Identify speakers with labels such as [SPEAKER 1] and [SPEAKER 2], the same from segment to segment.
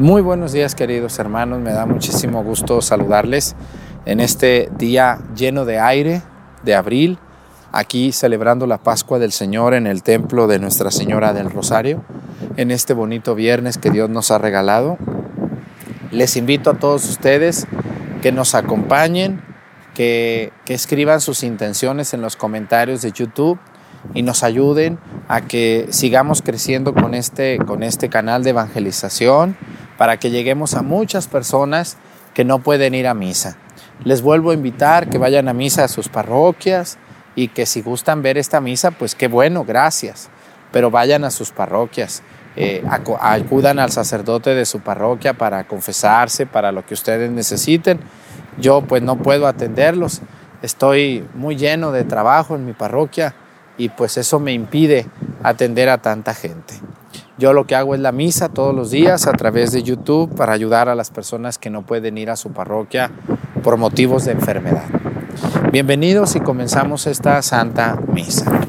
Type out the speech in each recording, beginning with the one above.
[SPEAKER 1] Muy buenos días queridos hermanos, me da muchísimo gusto saludarles en este día lleno de aire de abril, aquí celebrando la Pascua del Señor en el templo de Nuestra Señora del Rosario, en este bonito viernes que Dios nos ha regalado. Les invito a todos ustedes que nos acompañen, que, escriban sus intenciones en los comentarios de YouTube y nos ayuden a que sigamos creciendo con este, con este canal de evangelización para que lleguemos a muchas personas que no pueden ir a misa. Les vuelvo a invitar que vayan a misa a sus parroquias y que si gustan ver esta misa, pues qué bueno, gracias. Pero vayan a sus parroquias, eh, acudan al sacerdote de su parroquia para confesarse, para lo que ustedes necesiten. Yo pues no puedo atenderlos, estoy muy lleno de trabajo en mi parroquia y pues eso me impide atender a tanta gente. Yo lo que hago es la misa todos los días a través de YouTube para ayudar a las personas que no pueden ir a su parroquia por motivos de enfermedad. Bienvenidos y comenzamos esta Santa Misa.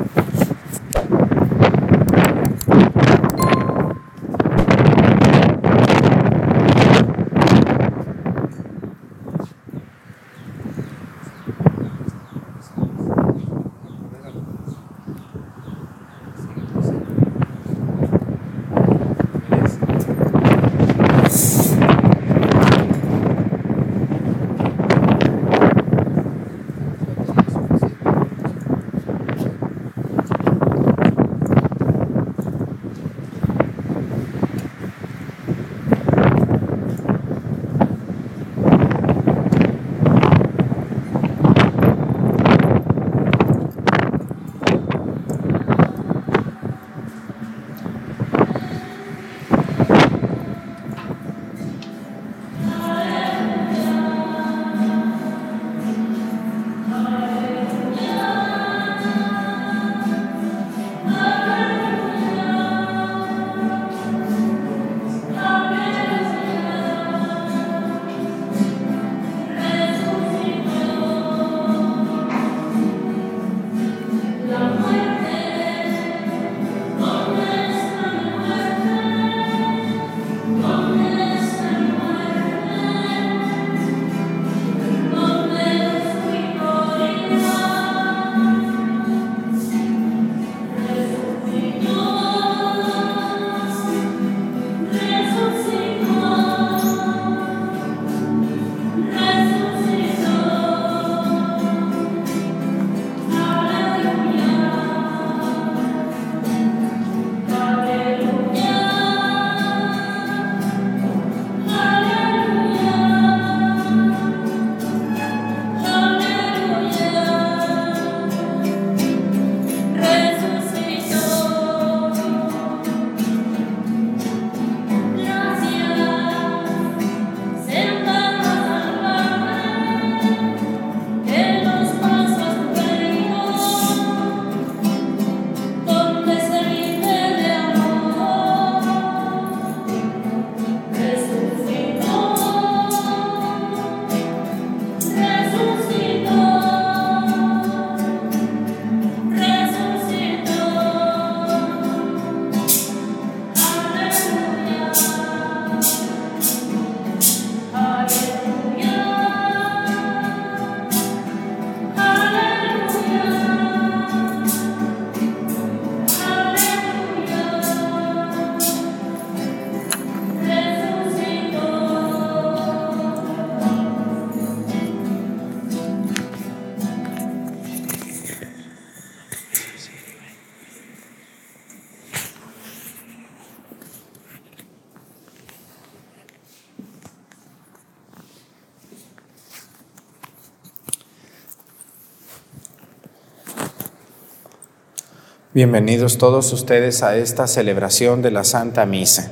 [SPEAKER 1] Bienvenidos todos ustedes a esta celebración de la Santa Misa.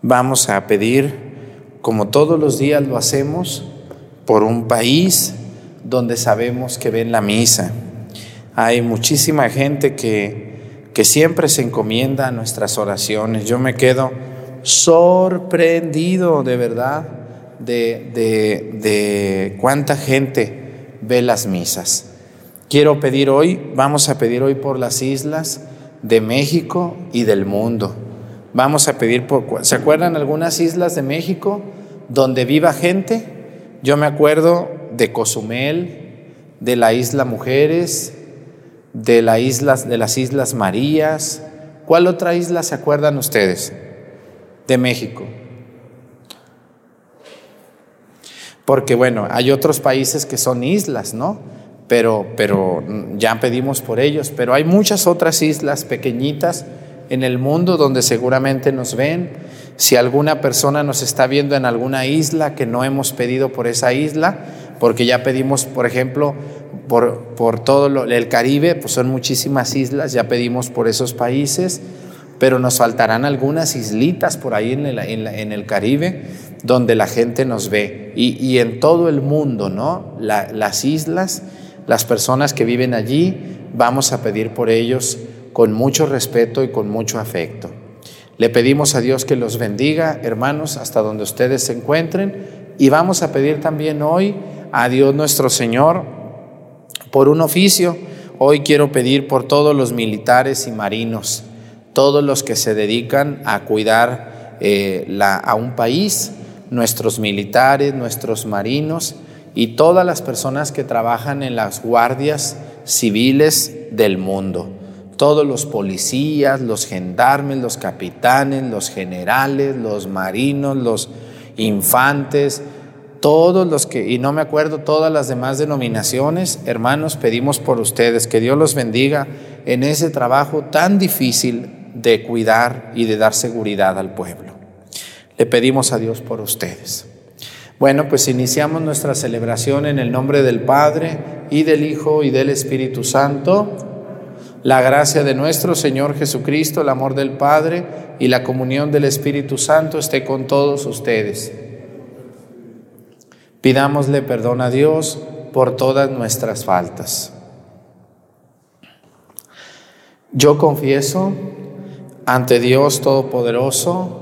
[SPEAKER 1] Vamos a pedir, como todos los días lo hacemos, por un país donde sabemos que ven la misa. Hay muchísima gente que, que siempre se encomienda a nuestras oraciones. Yo me quedo sorprendido de verdad de, de, de cuánta gente ve las misas. Quiero pedir hoy, vamos a pedir hoy por las islas de México y del mundo, Vamos a pedir por... ¿Se acuerdan algunas islas de México donde viva gente? Yo me acuerdo de Cozumel, de la isla Mujeres, de, de las Islas Marías. ¿Cuál otra isla se acuerdan ustedes? De México. Porque bueno, hay otros países que son islas, ¿no? Pero, pero ya pedimos por ellos, pero hay muchas otras islas pequeñitas en el mundo donde seguramente nos ven. Si alguna persona nos está viendo en alguna isla que no hemos pedido por esa isla, porque ya pedimos, por ejemplo, por, por todo el Caribe, pues son muchísimas islas, ya pedimos por esos países, pero nos faltarán algunas islitas por ahí en el, en el Caribe donde la gente nos ve. Y, en todo el mundo, ¿no? las islas, las personas que viven allí, vamos a pedir por ellos con mucho respeto y con mucho afecto. Le pedimos a Dios que los bendiga, hermanos, hasta donde ustedes se encuentren. Y vamos a pedir también hoy a Dios nuestro Señor por un oficio. Hoy quiero pedir por todos los militares y marinos, todos los que se dedican a cuidar eh, a un país, nuestros militares, nuestros marinos y todas las personas que trabajan en las guardias civiles del mundo. Todos los policías, los gendarmes, los capitanes, los generales, los marinos, los infantes, todos los que, y no me acuerdo todas las demás denominaciones, hermanos, pedimos por ustedes que Dios los bendiga en ese trabajo tan difícil de cuidar y de dar seguridad al pueblo. Le pedimos a Dios por ustedes. Bueno, pues iniciamos nuestra celebración en el nombre del Padre y del Hijo y del Espíritu Santo. La gracia de nuestro Señor Jesucristo, el amor del Padre y la comunión del Espíritu Santo esté con todos ustedes. Pidámosle perdón a Dios por todas nuestras faltas. Yo confieso ante Dios Todopoderoso,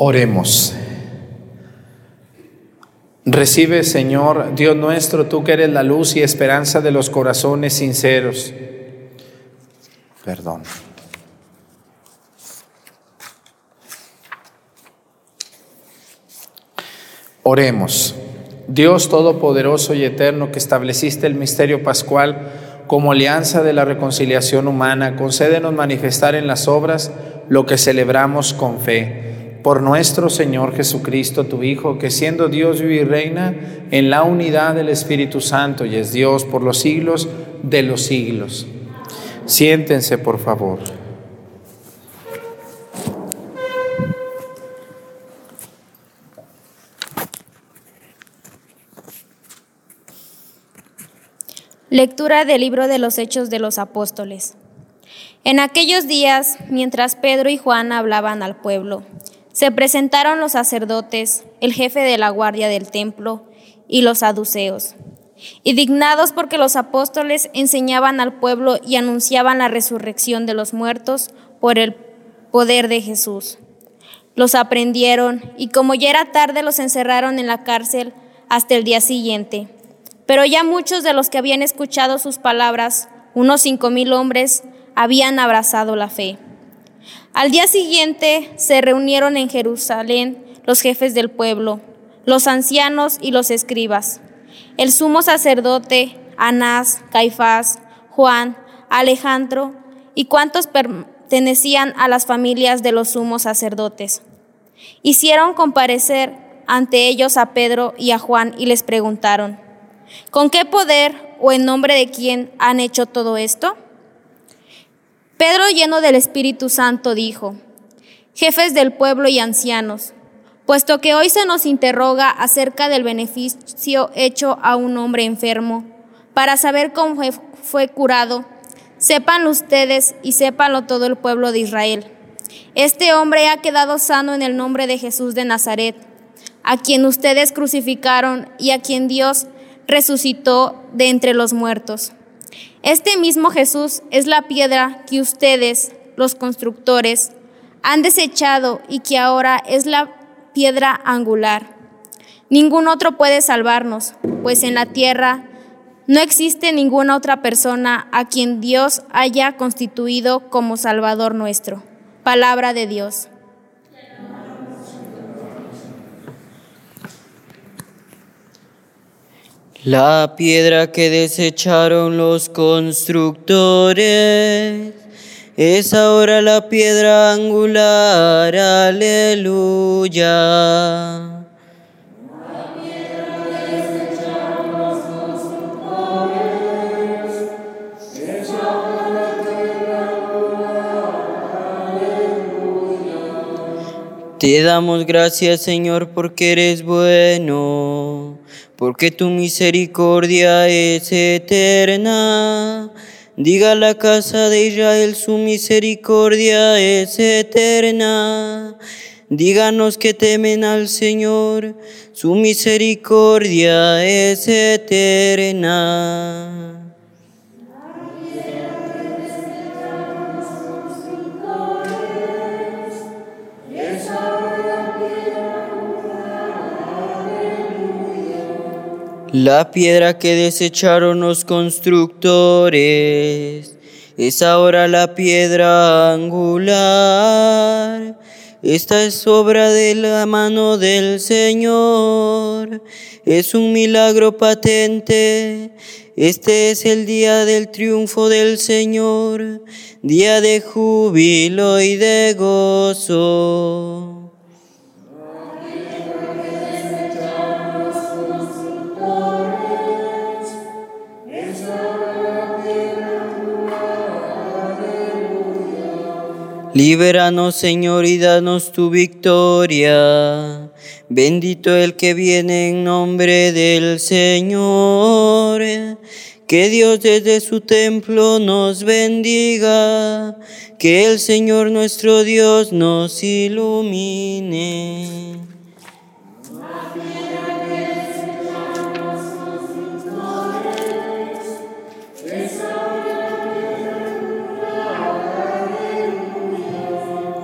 [SPEAKER 1] Oremos. Recibe, Señor, Dios nuestro, tú que eres la luz y esperanza de los corazones sinceros. Perdón. Oremos. Dios Todopoderoso y Eterno, que estableciste el misterio pascual como alianza de la reconciliación humana, concédenos manifestar en las obras lo que celebramos con fe por nuestro Señor Jesucristo, tu Hijo, que siendo Dios vive y reina en la unidad del Espíritu Santo y es Dios por los siglos de los siglos. Siéntense, por favor.
[SPEAKER 2] Lectura del libro de los Hechos de los Apóstoles. En aquellos días, mientras Pedro y Juan hablaban al pueblo, se presentaron los sacerdotes, el jefe de la guardia del templo y los saduceos, dignados porque los apóstoles enseñaban al pueblo y anunciaban la resurrección de los muertos por el poder de Jesús. Los aprendieron y como ya era tarde los encerraron en la cárcel hasta el día siguiente. Pero ya muchos de los que habían escuchado sus palabras, unos cinco mil hombres, habían abrazado la fe. Al día siguiente se reunieron en Jerusalén los jefes del pueblo, los ancianos y los escribas, el sumo sacerdote, Anás, Caifás, Juan, Alejandro y cuantos pertenecían a las familias de los sumos sacerdotes. Hicieron comparecer ante ellos a Pedro y a Juan y les preguntaron, ¿con qué poder o en nombre de quién han hecho todo esto? Pedro, lleno del Espíritu Santo, dijo, jefes del pueblo y ancianos, puesto que hoy se nos interroga acerca del beneficio hecho a un hombre enfermo, para saber cómo fue curado, sepan ustedes y sépanlo todo el pueblo de Israel. Este hombre ha quedado sano en el nombre de Jesús de Nazaret, a quien ustedes crucificaron y a quien Dios resucitó de entre los muertos. Este mismo Jesús es la piedra que ustedes, los constructores, han desechado y que ahora es la piedra angular. Ningún otro puede salvarnos, pues en la tierra no existe ninguna otra persona a quien Dios haya constituido como Salvador nuestro. Palabra de Dios.
[SPEAKER 3] La piedra que desecharon los constructores es ahora la piedra angular, aleluya. Te damos gracias, Señor, porque eres bueno porque tu misericordia es eterna. Diga la casa de Israel, su misericordia es eterna. Díganos que temen al Señor, su misericordia es eterna. La piedra que desecharon los constructores es ahora la piedra angular. Esta es obra de la mano del Señor. Es un milagro patente. Este es el día del triunfo del Señor, día de júbilo y de gozo. Líbranos, Señor, y danos tu victoria. Bendito el que viene en nombre del Señor. Que Dios desde su templo nos bendiga. Que el Señor nuestro Dios nos ilumine.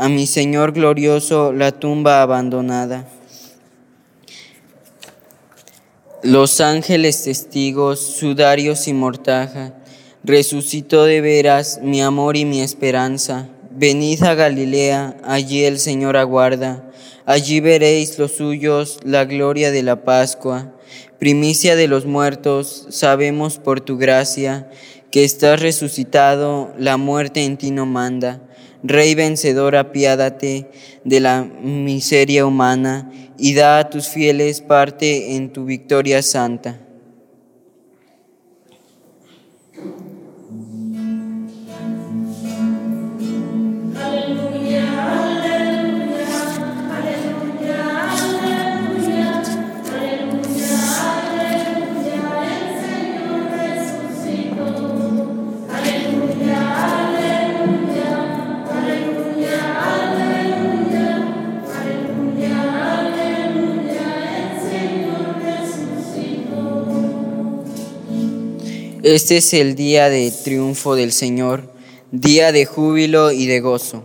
[SPEAKER 3] a mi Señor glorioso la tumba abandonada. Los ángeles testigos, sudarios y mortaja, resucitó de veras mi amor y mi esperanza. Venid a Galilea, allí el Señor aguarda, allí veréis los suyos la gloria de la Pascua. Primicia de los muertos, sabemos por tu gracia que estás resucitado, la muerte en ti no manda. Rey vencedor, apiádate de la miseria humana y da a tus fieles parte en tu victoria santa. Este es el día de triunfo del Señor, día de júbilo y de gozo.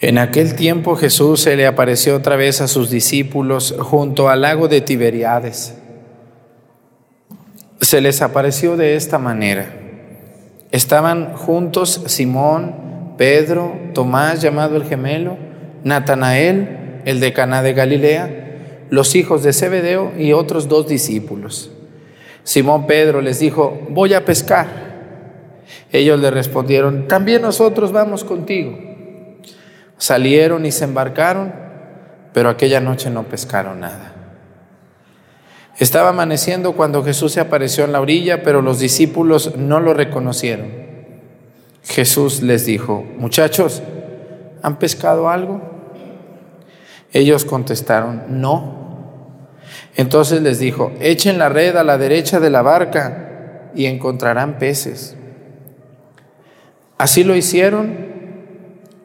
[SPEAKER 1] En aquel tiempo Jesús se le apareció otra vez a sus discípulos junto al lago de Tiberiades. Se les apareció de esta manera. Estaban juntos Simón, Pedro, Tomás llamado el gemelo, Natanael, el de Caná de Galilea, los hijos de Zebedeo y otros dos discípulos. Simón Pedro les dijo, voy a pescar. Ellos le respondieron, también nosotros vamos contigo. Salieron y se embarcaron, pero aquella noche no pescaron nada. Estaba amaneciendo cuando Jesús se apareció en la orilla, pero los discípulos no lo reconocieron. Jesús les dijo, muchachos, ¿han pescado algo? Ellos contestaron, no. Entonces les dijo, echen la red a la derecha de la barca y encontrarán peces. Así lo hicieron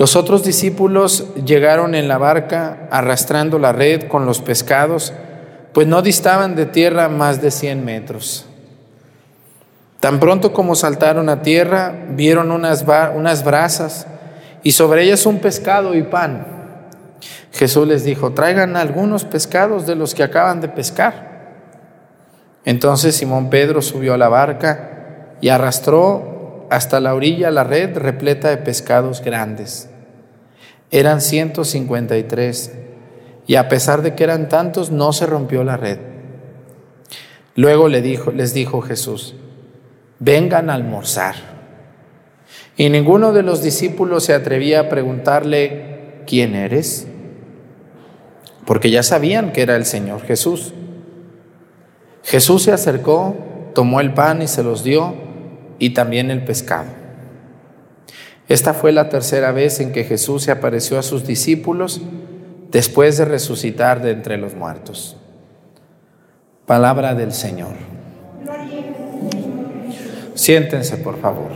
[SPEAKER 1] Los otros discípulos llegaron en la barca arrastrando la red con los pescados, pues no distaban de tierra más de cien metros. Tan pronto como saltaron a tierra, vieron unas, unas brasas y sobre ellas un pescado y pan. Jesús les dijo, traigan algunos pescados de los que acaban de pescar. Entonces Simón Pedro subió a la barca y arrastró hasta la orilla la red repleta de pescados grandes. Eran 153 y a pesar de que eran tantos no se rompió la red. Luego le dijo, les dijo Jesús, vengan a almorzar. Y ninguno de los discípulos se atrevía a preguntarle, ¿quién eres? Porque ya sabían que era el Señor Jesús. Jesús se acercó, tomó el pan y se los dio, y también el pescado. Esta fue la tercera vez en que Jesús se apareció a sus discípulos después de resucitar de entre los muertos. Palabra del Señor. Siéntense, por favor.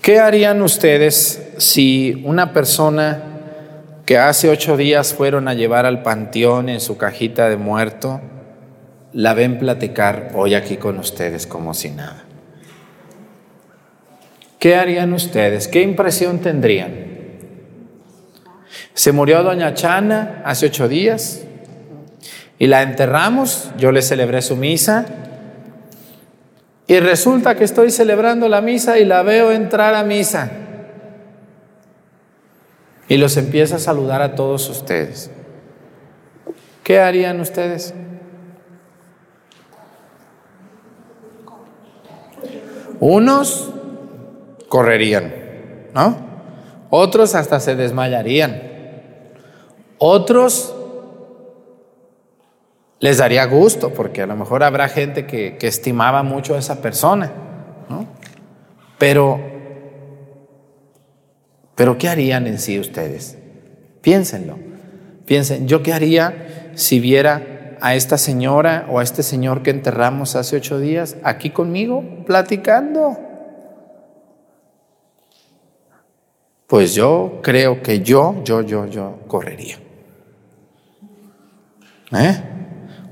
[SPEAKER 1] ¿Qué harían ustedes si una persona que hace ocho días fueron a llevar al panteón en su cajita de muerto, la ven platicar hoy aquí con ustedes como si nada? ¿Qué harían ustedes? ¿Qué impresión tendrían? Se murió doña Chana hace ocho días y la enterramos, yo le celebré su misa y resulta que estoy celebrando la misa y la veo entrar a misa y los empieza a saludar a todos ustedes. ¿Qué harían ustedes? Unos correrían, ¿no? Otros hasta se desmayarían. Otros les daría gusto, porque a lo mejor habrá gente que, estimaba mucho a esa persona, ¿no? Pero, pero ¿qué harían en sí ustedes? Piénsenlo. Piensen, ¿yo qué haría si viera a esta señora o a este señor que enterramos hace ocho días aquí conmigo platicando? Pues yo creo que yo, yo, yo, yo correría. ¿Eh?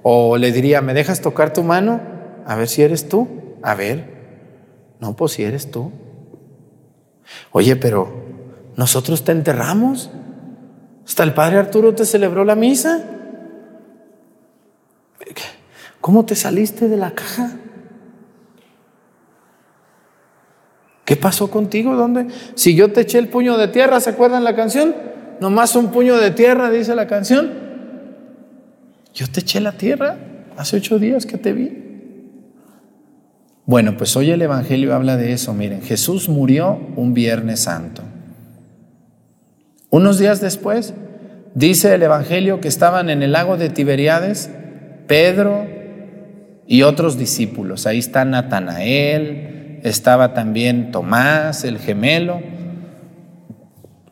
[SPEAKER 1] O le diría, ¿me dejas tocar tu mano? A ver si eres tú. A ver. No, pues si eres tú. Oye, pero nosotros te enterramos. Hasta el padre Arturo te celebró la misa. ¿Cómo te saliste de la caja? ¿Qué pasó contigo? ¿Dónde? Si yo te eché el puño de tierra, ¿se acuerdan la canción? Nomás un puño de tierra, dice la canción. Yo te eché la tierra hace ocho días que te vi. Bueno, pues hoy el Evangelio habla de eso. Miren, Jesús murió un Viernes Santo. Unos días después, dice el Evangelio que estaban en el lago de Tiberiades Pedro y otros discípulos. Ahí está Natanael, estaba también Tomás, el gemelo,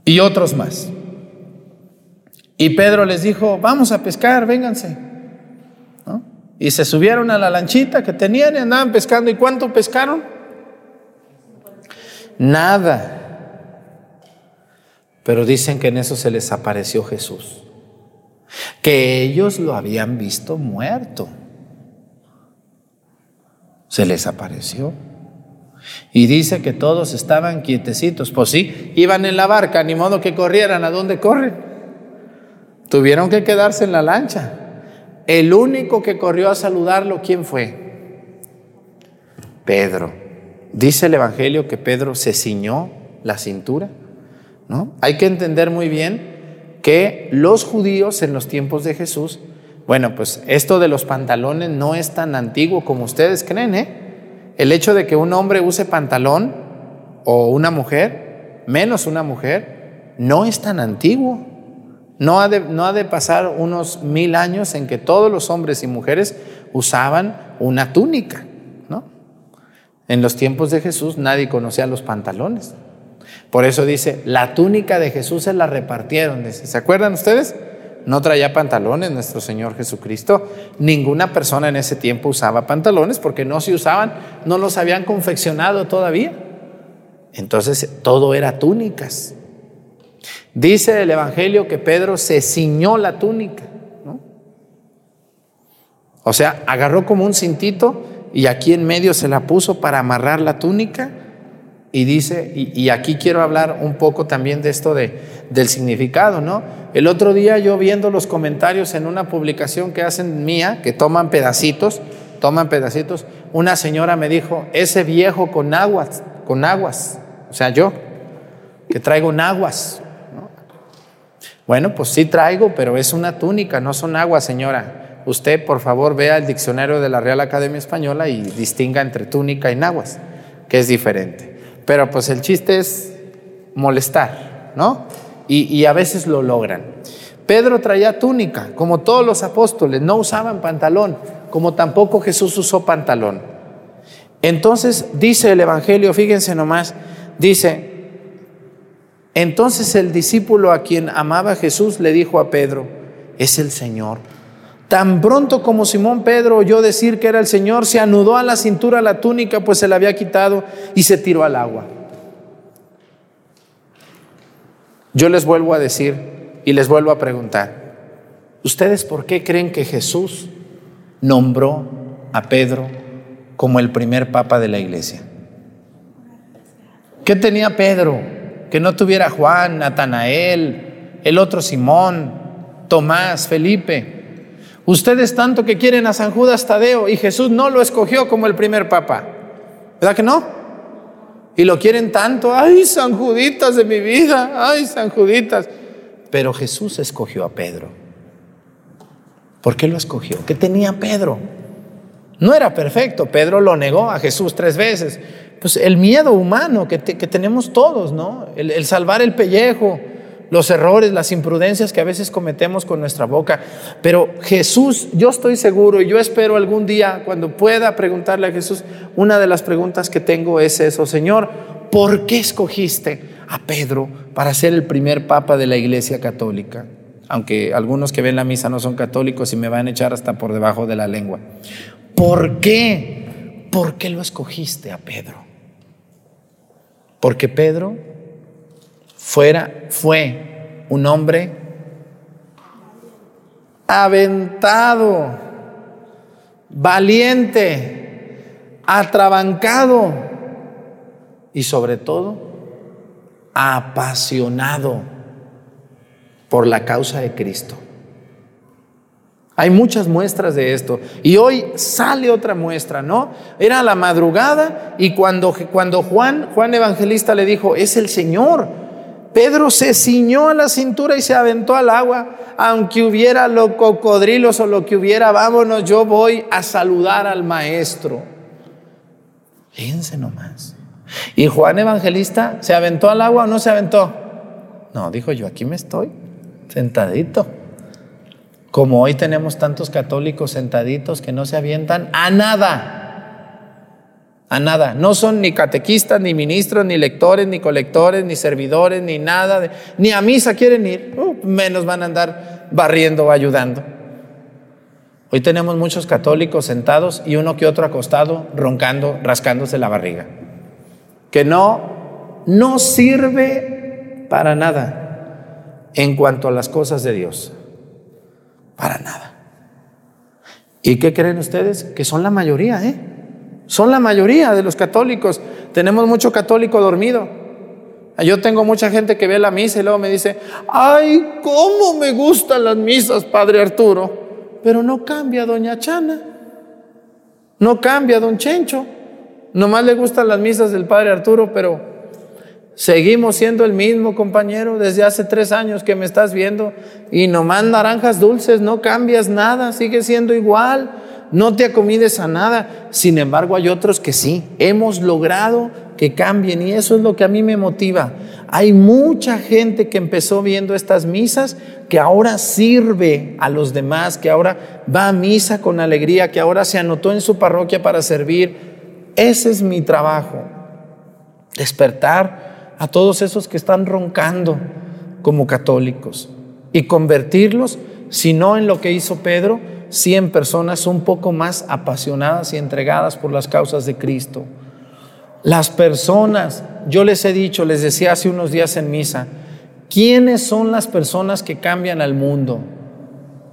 [SPEAKER 1] y otros más. Y Pedro les dijo, vamos a pescar, vénganse. Y se subieron a la lanchita que tenían y andaban pescando. ¿Y cuánto pescaron? Nada. Pero dicen que en eso se les apareció Jesús. Que ellos lo habían visto muerto. Se les apareció. Y dice que todos estaban quietecitos. Pues sí, iban en la barca, ni modo que corrieran. ¿A dónde corren? Tuvieron que quedarse en la lancha. El único que corrió a saludarlo, ¿quién fue? Pedro. Dice el Evangelio que Pedro se ciñó la cintura. ¿no? Hay que entender muy bien que los judíos en los tiempos de Jesús, bueno, pues esto de los pantalones no es tan antiguo como ustedes creen, ¿eh? El hecho de que un hombre use pantalón o una mujer, menos una mujer, no es tan antiguo. No ha, de, pasar unos mil años en que todos los hombres y mujeres usaban una túnica. ¿no? En los tiempos de Jesús nadie conocía los pantalones. Por eso dice, la túnica de Jesús se la repartieron. ¿Se acuerdan ustedes? No traía pantalones nuestro Señor Jesucristo. Ninguna persona en ese tiempo usaba pantalones porque no se usaban, no los habían confeccionado todavía. Entonces todo era túnicas. Dice el Evangelio que Pedro se ciñó la túnica. O sea, agarró como un cintito y aquí en medio se la puso para amarrar la túnica Y dice, y, aquí quiero hablar un poco también de esto de, del significado, ¿no? El otro día yo viendo los comentarios en una publicación que hacen mía, que toman pedacitos, toman pedacitos, una señora me dijo, ese viejo con aguas, con aguas, o sea, yo, que traigo aguas. Bueno, pues sí traigo, pero es una túnica, no son aguas, señora. Usted, por favor, vea el diccionario de la Real Academia Española y distinga entre túnica y naguas, que es diferente. Pero pues el chiste es molestar, ¿no? Y, a veces lo logran. Pedro traía túnica, como todos los apóstoles, no usaban pantalón, como tampoco Jesús usó pantalón. Entonces dice el Evangelio, fíjense nomás, dice, entonces el discípulo a quien amaba Jesús le dijo a Pedro, es el Señor. Tan pronto como Simón Pedro oyó decir que era el Señor, se anudó a la cintura la túnica, pues se la había quitado, y se tiró al agua. Yo les vuelvo a decir y les vuelvo a preguntar, ¿ustedes por qué creen que Jesús nombró a Pedro como el primer papa de la iglesia? ¿Qué tenía Pedro? Que no tuviera Juan, Natanael, el otro Simón, Tomás, Felipe. Ustedes tanto que quieren a San Judas Tadeo y Jesús no lo escogió como el primer papa. ¿Verdad que no? Y lo quieren tanto. Ay, San Juditas de mi vida. Ay, San Juditas. Pero Jesús escogió a Pedro. ¿Por qué lo escogió? ¿Qué tenía Pedro? No era perfecto. Pedro lo negó a Jesús tres veces. Pues el miedo humano que, tenemos todos, ¿no? el salvar el pellejo, los errores, las imprudencias que a veces cometemos con nuestra boca. Pero Jesús, yo estoy seguro y yo espero algún día cuando pueda preguntarle a Jesús, una de las preguntas que tengo es eso, Señor, ¿por qué escogiste a Pedro para ser el primer papa de la Iglesia Católica? Aunque algunos que ven la misa no son católicos y me van a echar hasta por debajo de la lengua. ¿Por qué? ¿Por qué lo escogiste a Pedro? Porque Pedro fuera, fue un hombre aventado, valiente, atrabancado y sobre todo apasionado por la causa de Cristo. Hay muchas muestras de esto. Y hoy sale otra muestra, ¿no? Era la madrugada y cuando, cuando Juan, Juan Evangelista le dijo, es el Señor, Pedro se ciñó a la cintura y se aventó al agua, aunque hubiera los cocodrilos o lo que hubiera, vámonos, yo voy a saludar al maestro. Fíjense nomás. ¿Y Juan Evangelista se aventó al agua o no se aventó? No, dijo yo, aquí me estoy, sentadito. Como hoy tenemos tantos católicos sentaditos que no se avientan a nada a nada. No son ni catequistas, ni ministros, ni lectores, ni colectores, ni servidores, ni nada. ni a misa quieren ir. Uh, menos van a andar barriendo o ayudando. Hoy tenemos muchos católicos sentados y uno que otro acostado, roncando, rascándose la barriga. Que no, no sirve para nada en cuanto a las cosas de Dios. Para nada. ¿Y qué creen ustedes? Que son la mayoría, ¿eh? Son la mayoría de los católicos. Tenemos mucho católico dormido. Yo tengo mucha gente que ve la misa y luego me dice, ay, cómo me gustan las misas, Padre Arturo. Pero no cambia doña Chana. No cambia don Chencho. Nomás le gustan las misas del Padre Arturo, pero seguimos siendo el mismo compañero desde hace tres años que me estás viendo y nomás naranjas dulces, no cambias nada, sigue siendo igual no te acomides a nada. Sin embargo, hay otros que sí, hemos logrado que cambien y eso es lo que a mí me motiva. Hay mucha gente que empezó viendo estas misas que ahora sirve a los demás, que ahora va a misa con alegría, que ahora se anotó en su parroquia para servir. Ese es mi trabajo, despertar a todos esos que están roncando como católicos y convertirlos, si no en lo que hizo Pedro, 100 personas un poco más apasionadas y entregadas por las causas de Cristo. Las personas, yo les he dicho, les decía hace unos días en misa, ¿quiénes son las personas que cambian al mundo?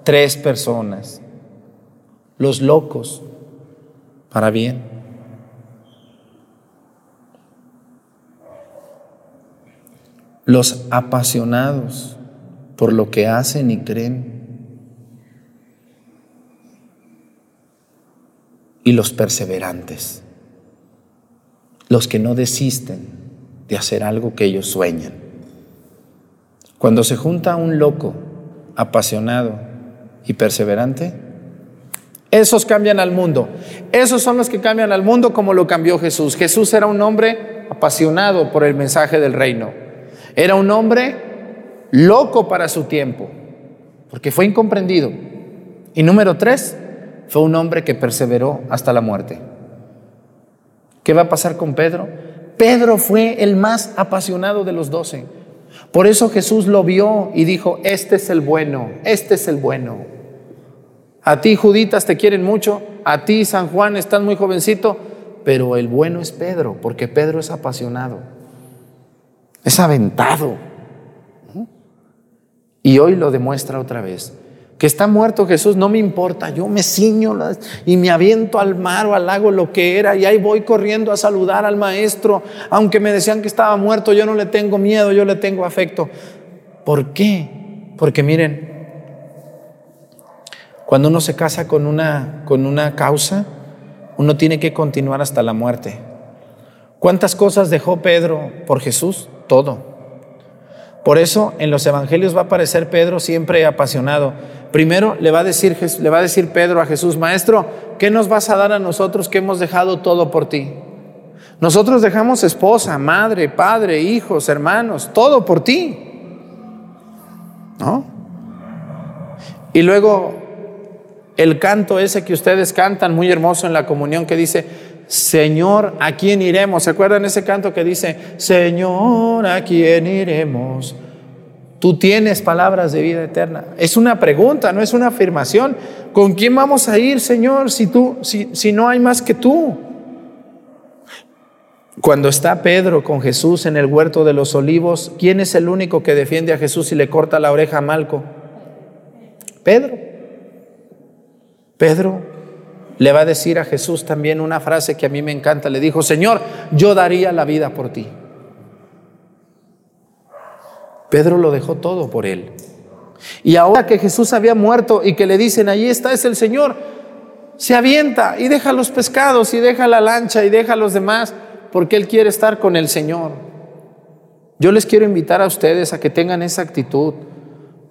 [SPEAKER 1] Tres personas. Los locos, para bien. los apasionados por lo que hacen y creen, y los perseverantes, los que no desisten de hacer algo que ellos sueñan. Cuando se junta un loco apasionado y perseverante, esos cambian al mundo. Esos son los que cambian al mundo como lo cambió Jesús. Jesús era un hombre apasionado por el mensaje del reino. Era un hombre loco para su tiempo, porque fue incomprendido. Y número tres, fue un hombre que perseveró hasta la muerte. ¿Qué va a pasar con Pedro? Pedro fue el más apasionado de los doce. Por eso Jesús lo vio y dijo, este es el bueno, este es el bueno. A ti, Juditas, te quieren mucho, a ti, San Juan, estás muy jovencito, pero el bueno es Pedro, porque Pedro es apasionado, es aventado. Y hoy lo demuestra otra vez está muerto Jesús, no me importa, yo me ciño y me aviento al mar o al lago lo que era y ahí voy corriendo a saludar al maestro, aunque me decían que estaba muerto, yo no le tengo miedo, yo le tengo afecto. ¿Por qué? Porque miren, cuando uno se casa con una, con una causa, uno tiene que continuar hasta la muerte. ¿Cuántas cosas dejó Pedro por Jesús? Todo. Por eso en los evangelios va a aparecer Pedro siempre apasionado. Primero le va a decir, le va a decir Pedro a Jesús, Maestro, ¿qué nos vas a dar a nosotros que hemos dejado todo por ti? Nosotros dejamos esposa, madre, padre, hijos, hermanos, todo por ti. ¿No? Y luego el canto ese que ustedes cantan muy hermoso en la comunión que dice, Señor, ¿a quién iremos? ¿Se acuerdan ese canto que dice, Señor, ¿a quién iremos? Tú tienes palabras de vida eterna. Es una pregunta, no es una afirmación. ¿Con quién vamos a ir, Señor, si tú si, si no hay más que tú? Cuando está Pedro con Jesús en el huerto de los olivos, ¿quién es el único que defiende a Jesús y le corta la oreja a Malco? Pedro. Pedro le va a decir a Jesús también una frase que a mí me encanta. Le dijo, Señor, yo daría la vida por ti. Pedro lo dejó todo por él. Y ahora que Jesús había muerto y que le dicen, ahí está, es el Señor, se avienta y deja los pescados y deja la lancha y deja a los demás porque Él quiere estar con el Señor. Yo les quiero invitar a ustedes a que tengan esa actitud.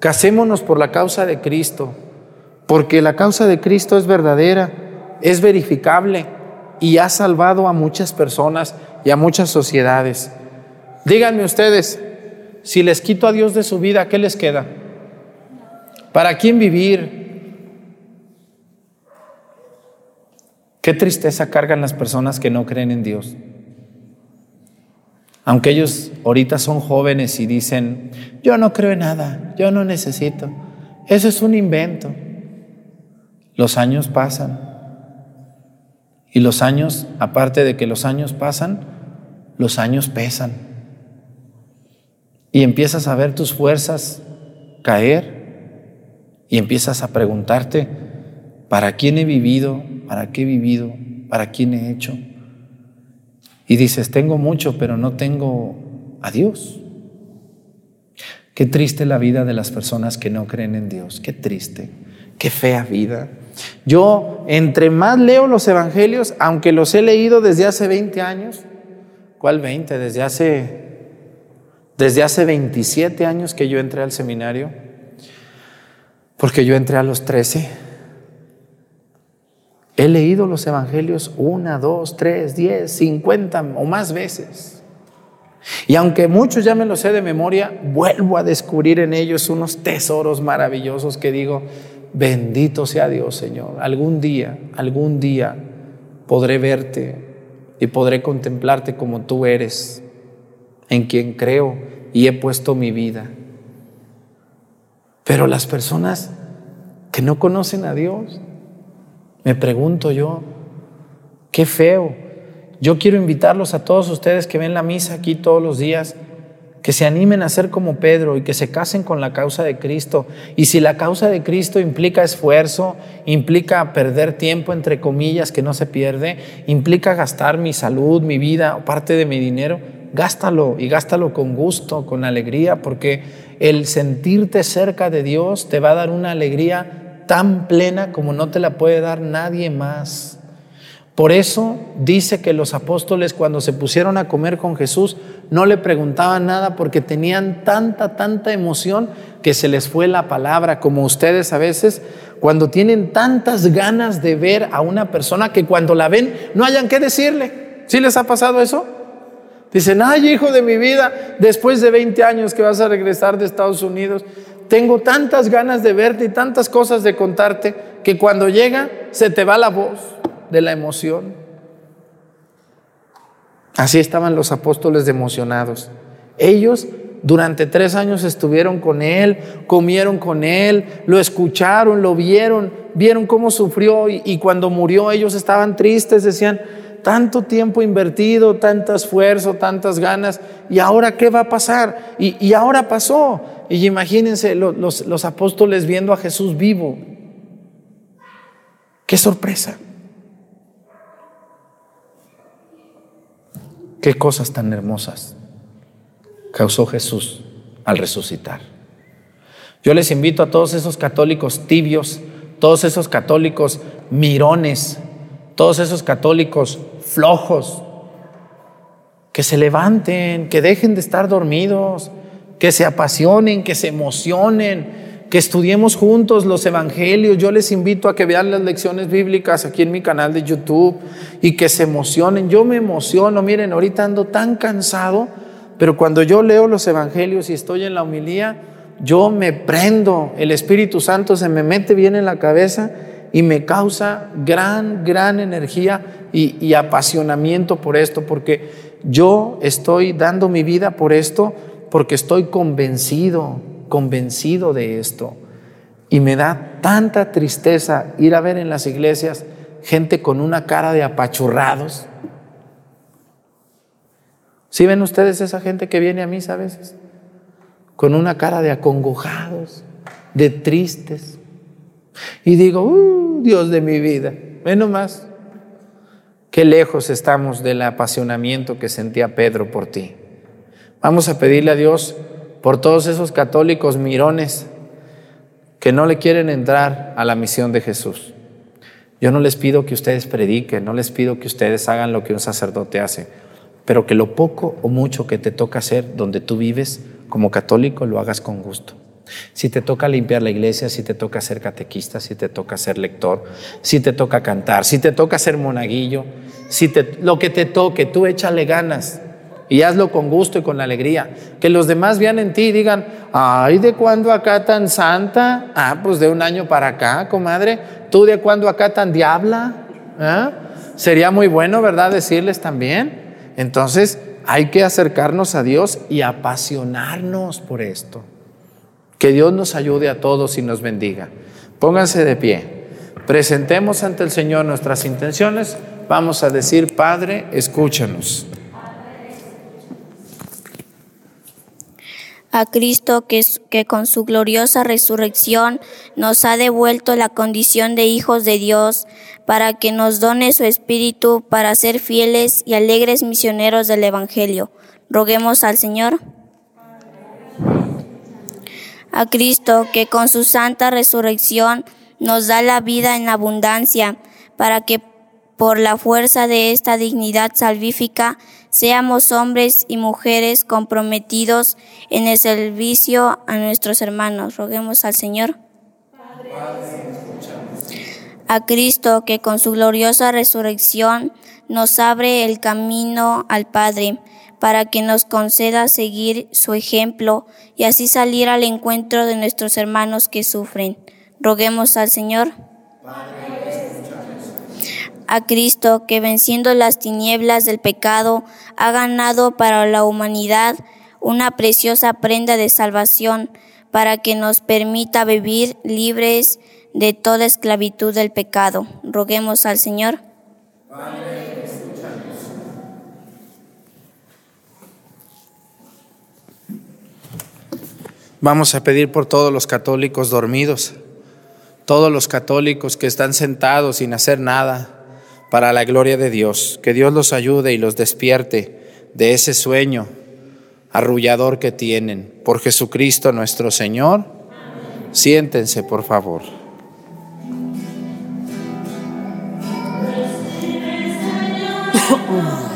[SPEAKER 1] Casémonos por la causa de Cristo, porque la causa de Cristo es verdadera, es verificable y ha salvado a muchas personas y a muchas sociedades. Díganme ustedes, si les quito a Dios de su vida, ¿qué les queda? ¿Para quién vivir? Qué tristeza cargan las personas que no creen en Dios. Aunque ellos ahorita son jóvenes y dicen, yo no creo en nada, yo no necesito. Eso es un invento. Los años pasan. Y los años, aparte de que los años pasan, los años pesan y empiezas a ver tus fuerzas caer y empiezas a preguntarte, ¿para quién he vivido? ¿Para qué he vivido? ¿Para quién he hecho? Y dices, tengo mucho, pero no tengo a Dios. Qué triste la vida de las personas que no creen en Dios, qué triste, qué fea vida. Yo, entre más leo los evangelios, aunque los he leído desde hace 20 años, ¿cuál 20? Desde hace desde hace 27 años que yo entré al seminario, porque yo entré a los 13, he leído los evangelios una, dos, tres, diez, cincuenta o más veces. Y aunque muchos ya me los sé de memoria, vuelvo a descubrir en ellos unos tesoros maravillosos que digo, bendito sea Dios, Señor. Algún día, algún día podré verte y podré contemplarte como tú eres en quien creo y he puesto mi vida. Pero las personas que no conocen a Dios, me pregunto yo, qué feo. Yo quiero invitarlos a todos ustedes que ven la misa aquí todos los días, que se animen a ser como Pedro y que se casen con la causa de Cristo. Y si la causa de Cristo implica esfuerzo, implica perder tiempo, entre comillas, que no se pierde, implica gastar mi salud, mi vida, parte de mi dinero, gástalo y gástalo con gusto, con alegría, porque el sentirte cerca de Dios te va a dar una alegría tan plena como no te la puede dar nadie más. Por eso dice que los apóstoles cuando se pusieron a comer con Jesús no le preguntaban nada porque tenían tanta, tanta emoción que se les fue la palabra, como ustedes a veces cuando tienen tantas ganas de ver a una persona que cuando la ven no hayan qué decirle. ¿Sí les ha pasado eso? Dicen, ay hijo de mi vida, después de 20 años que vas a regresar de Estados Unidos, tengo tantas ganas de verte y tantas cosas de contarte que cuando llega se te va la voz de la emoción. Así estaban los apóstoles emocionados. Ellos durante tres años estuvieron con Él, comieron con Él, lo escucharon, lo vieron, vieron cómo sufrió y, cuando murió ellos estaban tristes, decían, tanto tiempo invertido, tanto esfuerzo, tantas ganas, y ahora qué va a pasar? Y, ahora pasó. Y imagínense los, los apóstoles viendo a Jesús vivo. Qué sorpresa. Qué cosas tan hermosas causó Jesús al resucitar. Yo les invito a todos esos católicos tibios, todos esos católicos mirones, todos esos católicos flojos, que se levanten, que dejen de estar dormidos, que se apasionen, que se emocionen, que estudiemos juntos los evangelios. Yo les invito a que vean las lecciones bíblicas aquí en mi canal de YouTube y que se emocionen. Yo me emociono, miren, ahorita ando tan cansado, pero cuando yo leo los evangelios y estoy en la homilía, yo me prendo, el Espíritu Santo se me mete bien en la cabeza y me causa gran, gran energía y, apasionamiento por esto, porque yo estoy dando mi vida por esto, porque estoy convencido convencido de esto. Y me da tanta tristeza ir a ver en las iglesias gente con una cara de apachurrados. ¿Sí ven ustedes esa gente que viene a misa a veces? Con una cara de acongojados, de tristes. Y digo, uh, Dios de mi vida, menos más. Qué lejos estamos del apasionamiento que sentía Pedro por ti. Vamos a pedirle a Dios por todos esos católicos mirones que no le quieren entrar a la misión de Jesús. Yo no les pido que ustedes prediquen, no les pido que ustedes hagan lo que un sacerdote hace, pero que lo poco o mucho que te toca hacer donde tú vives como católico lo hagas con gusto. Si te toca limpiar la iglesia, si te toca ser catequista, si te toca ser lector, si te toca cantar, si te toca ser monaguillo, si te, lo que te toque, tú échale ganas y hazlo con gusto y con alegría. Que los demás vean en ti y digan, ay, ¿de cuándo acá tan santa? Ah, pues de un año para acá, comadre. ¿Tú de cuándo acá tan diabla? ¿Ah? Sería muy bueno, ¿verdad? Decirles también. Entonces, hay que acercarnos a Dios y apasionarnos por esto. Que Dios nos ayude a todos y nos bendiga. Pónganse de pie. Presentemos ante el Señor nuestras intenciones. Vamos a decir, Padre, escúchanos.
[SPEAKER 4] a Cristo que, que, con su gloriosa resurrección nos ha devuelto la condición de hijos de Dios, para que nos done su Espíritu para ser fieles y alegres misioneros del Evangelio. Roguemos al Señor. A Cristo que con su santa resurrección nos da la vida en abundancia, para que por la fuerza de esta dignidad salvífica seamos hombres y mujeres comprometidos en el servicio a nuestros hermanos. Roguemos al Señor. A Cristo que con su gloriosa resurrección nos abre el camino al Padre para que nos conceda seguir su ejemplo y así salir al encuentro de nuestros hermanos que sufren. Roguemos al Señor. a Cristo que venciendo las tinieblas del pecado ha ganado para la humanidad una preciosa prenda de salvación para que nos permita vivir libres de toda esclavitud del pecado. Roguemos al Señor.
[SPEAKER 1] Vamos a pedir por todos los católicos dormidos, todos los católicos que están sentados sin hacer nada, para la gloria de Dios. Que Dios los ayude y los despierte de ese sueño arrullador que tienen. Por Jesucristo nuestro Señor, siéntense por favor.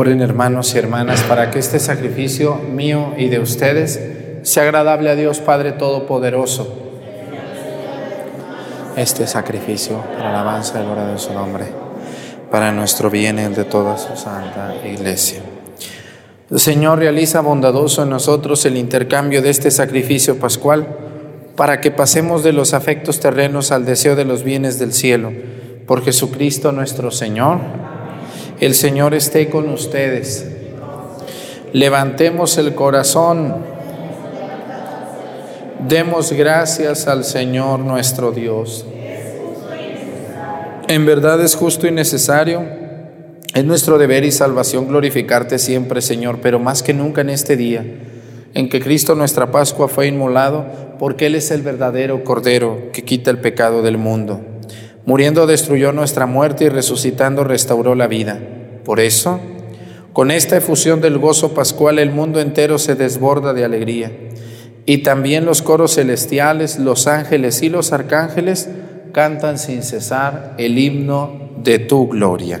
[SPEAKER 1] Oren hermanos y hermanas para que este sacrificio mío y de ustedes sea agradable a Dios Padre Todopoderoso. Este sacrificio para la alabanza y gloria de su nombre, para nuestro bien y de toda su santa iglesia. El Señor realiza bondadoso en nosotros el intercambio de este sacrificio pascual para que pasemos de los afectos terrenos al deseo de los bienes del cielo. Por Jesucristo nuestro Señor. El Señor esté con ustedes. Levantemos el corazón. Demos gracias al Señor nuestro Dios. En verdad es justo y necesario. Es nuestro deber y salvación glorificarte siempre, Señor, pero más que nunca en este día en que Cristo nuestra Pascua fue inmolado, porque Él es el verdadero Cordero que quita el pecado del mundo. Muriendo destruyó nuestra muerte y resucitando restauró la vida. Por eso, con esta efusión del gozo pascual el mundo entero se desborda de alegría. Y también los coros celestiales, los ángeles y los arcángeles cantan sin cesar el himno de tu gloria.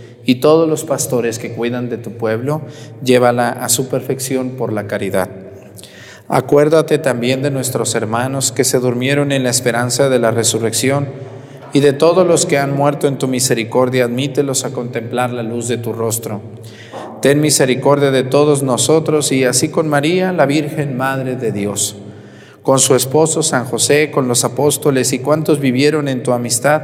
[SPEAKER 1] y todos los pastores que cuidan de tu pueblo, llévala a su perfección por la caridad. Acuérdate también de nuestros hermanos que se durmieron en la esperanza de la resurrección y de todos los que han muerto en tu misericordia, admítelos a contemplar la luz de tu rostro. Ten misericordia de todos nosotros y así con María, la Virgen Madre de Dios, con su esposo San José, con los apóstoles y cuantos vivieron en tu amistad,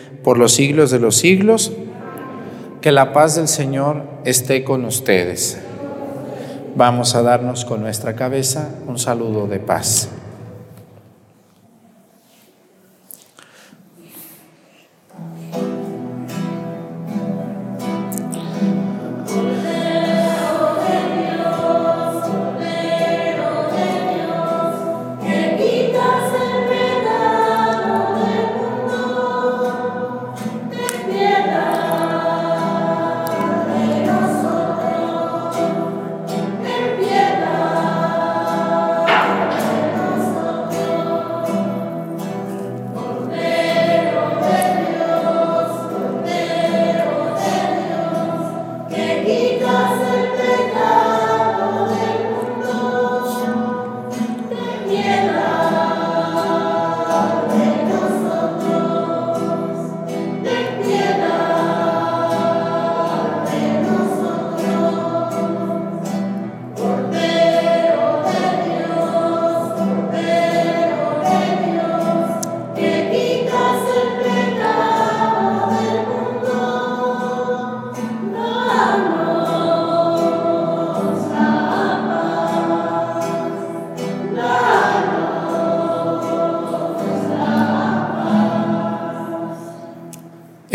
[SPEAKER 1] por los siglos de los siglos. Que la paz del Señor esté con ustedes. Vamos a darnos con nuestra cabeza un saludo de paz.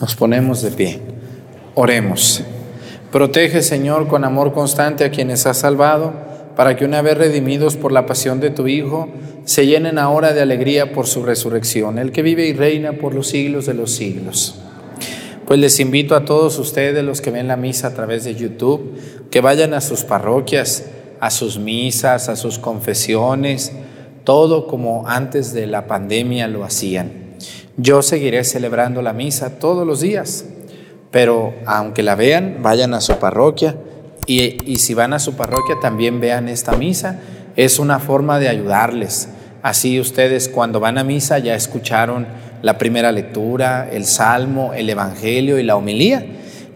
[SPEAKER 1] Nos ponemos de pie. Oremos. Protege, Señor, con amor constante a quienes has salvado, para que una vez redimidos por la pasión de tu Hijo, se llenen ahora de alegría por su resurrección, el que vive y reina por los siglos de los siglos. Pues les invito a todos ustedes, los que ven la misa a través de YouTube, que vayan a sus parroquias, a sus misas, a sus confesiones, todo como antes de la pandemia lo hacían. Yo seguiré celebrando la misa todos los días, pero aunque la vean, vayan a su parroquia y, si van a su parroquia también vean esta misa. Es una forma de ayudarles. Así ustedes cuando van a misa ya escucharon la primera lectura, el salmo, el evangelio y la homilía.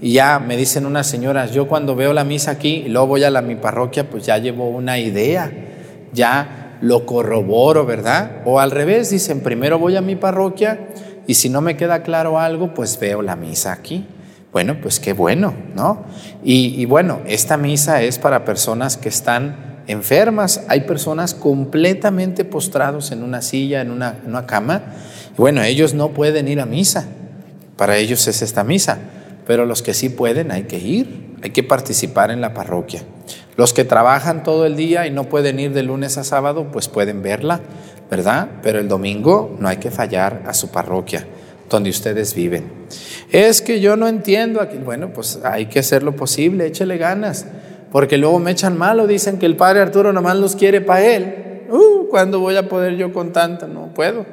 [SPEAKER 1] Y ya me dicen unas señoras, yo cuando veo la misa aquí y luego voy a la, mi parroquia, pues ya llevo una idea, ya lo corroboro, ¿verdad? O al revés, dicen, primero voy a mi parroquia y si no me queda claro algo, pues veo la misa aquí. Bueno, pues qué bueno, ¿no? Y, bueno, esta misa es para personas que están enfermas, hay personas completamente postrados en una silla, en una, en una cama, bueno, ellos no pueden ir a misa, para ellos es esta misa, pero los que sí pueden hay que ir, hay que participar en la parroquia. Los que trabajan todo el día y no pueden ir de lunes a sábado, pues pueden verla, ¿verdad? Pero el domingo no hay que fallar a su parroquia, donde ustedes viven. Es que yo no entiendo aquí. Bueno, pues hay que hacer lo posible, échele ganas, porque luego me echan malo, dicen que el padre Arturo nomás los quiere para él. Uh, ¿Cuándo voy a poder yo con tanto? No puedo.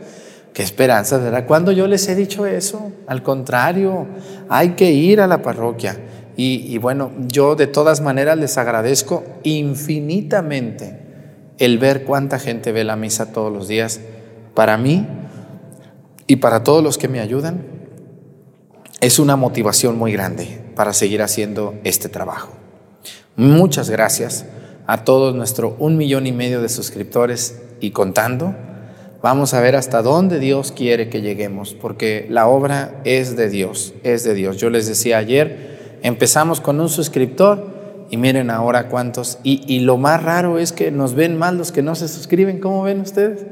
[SPEAKER 1] Qué esperanza, ¿verdad? ¿Cuándo yo les he dicho eso? Al contrario, hay que ir a la parroquia. Y, bueno, yo de todas maneras les agradezco infinitamente el ver cuánta gente ve la misa todos los días. Para mí y para todos los que me ayudan, es una motivación muy grande para seguir haciendo este trabajo. Muchas gracias a todos nuestro un millón y medio de suscriptores y contando, Vamos a ver hasta dónde Dios quiere que lleguemos, porque la obra es de Dios, es de Dios. Yo les decía ayer, empezamos con un suscriptor y miren ahora cuántos. Y, lo más raro es que nos ven más los que no se suscriben. ¿Cómo ven ustedes?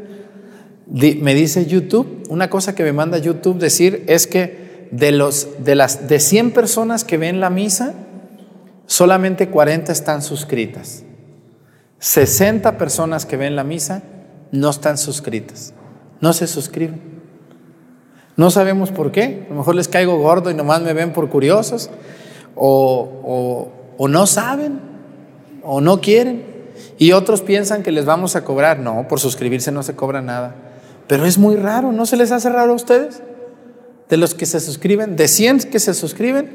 [SPEAKER 1] me dice YouTube, una cosa que me manda YouTube decir es que de, los, de, las, de 100 personas que ven la misa, solamente 40 están suscritas. 60 personas que ven la misa no están suscritas, no se suscriben. No sabemos por qué, a lo mejor les caigo gordo y nomás me ven por curiosos, o o no saben o no quieren. Y otros piensan que les vamos a cobrar. No, por suscribirse no se cobra nada. Pero es muy raro, ¿no se les hace raro a ustedes? De los que se suscriben, de 100 que se suscriben,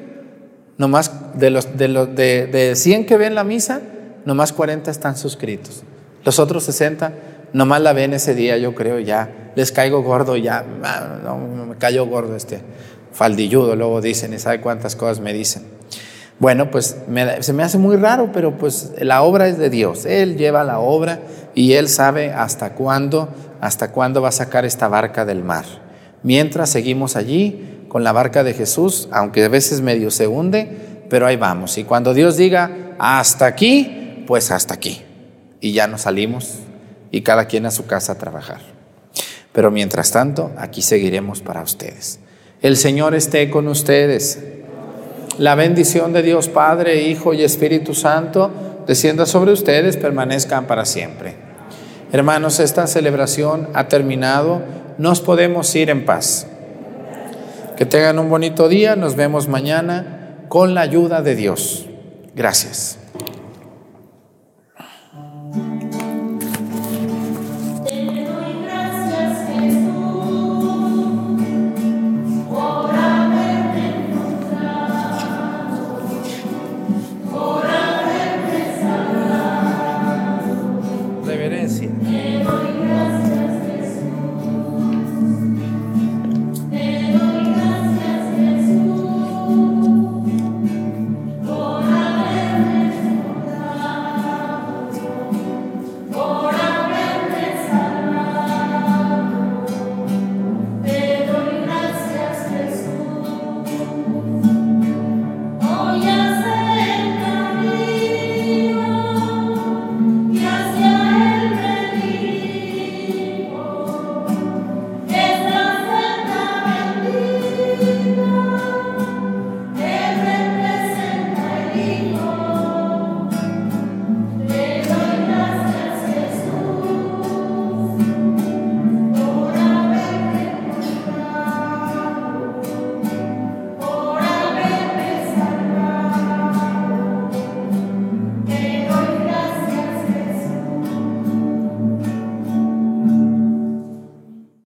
[SPEAKER 1] nomás de los de, los, de, de 100 que ven la misa, nomás 40 están suscritos. Los otros 60 nomás la ven ese día, yo creo, ya les caigo gordo, ya ah, me cayó gordo este faldilludo, luego dicen, y sabe cuántas cosas me dicen. Bueno, pues se me hace muy raro, pero pues la obra es de Dios. Él lleva la obra y Él sabe hasta cuándo, hasta cuándo va a sacar esta barca del mar. Mientras seguimos allí con la barca de Jesús, aunque a veces medio se hunde, pero ahí vamos. Y cuando Dios diga, hasta aquí, pues hasta aquí. Y ya nos salimos y cada quien a su casa a trabajar. Pero mientras tanto, aquí seguiremos para ustedes. El Señor esté con ustedes la bendición de Dios Padre, Hijo y Espíritu Santo descienda sobre ustedes, permanezcan para siempre. Hermanos, esta celebración ha terminado, nos podemos ir en paz. Que tengan un bonito día, nos vemos mañana con la ayuda de Dios. Gracias.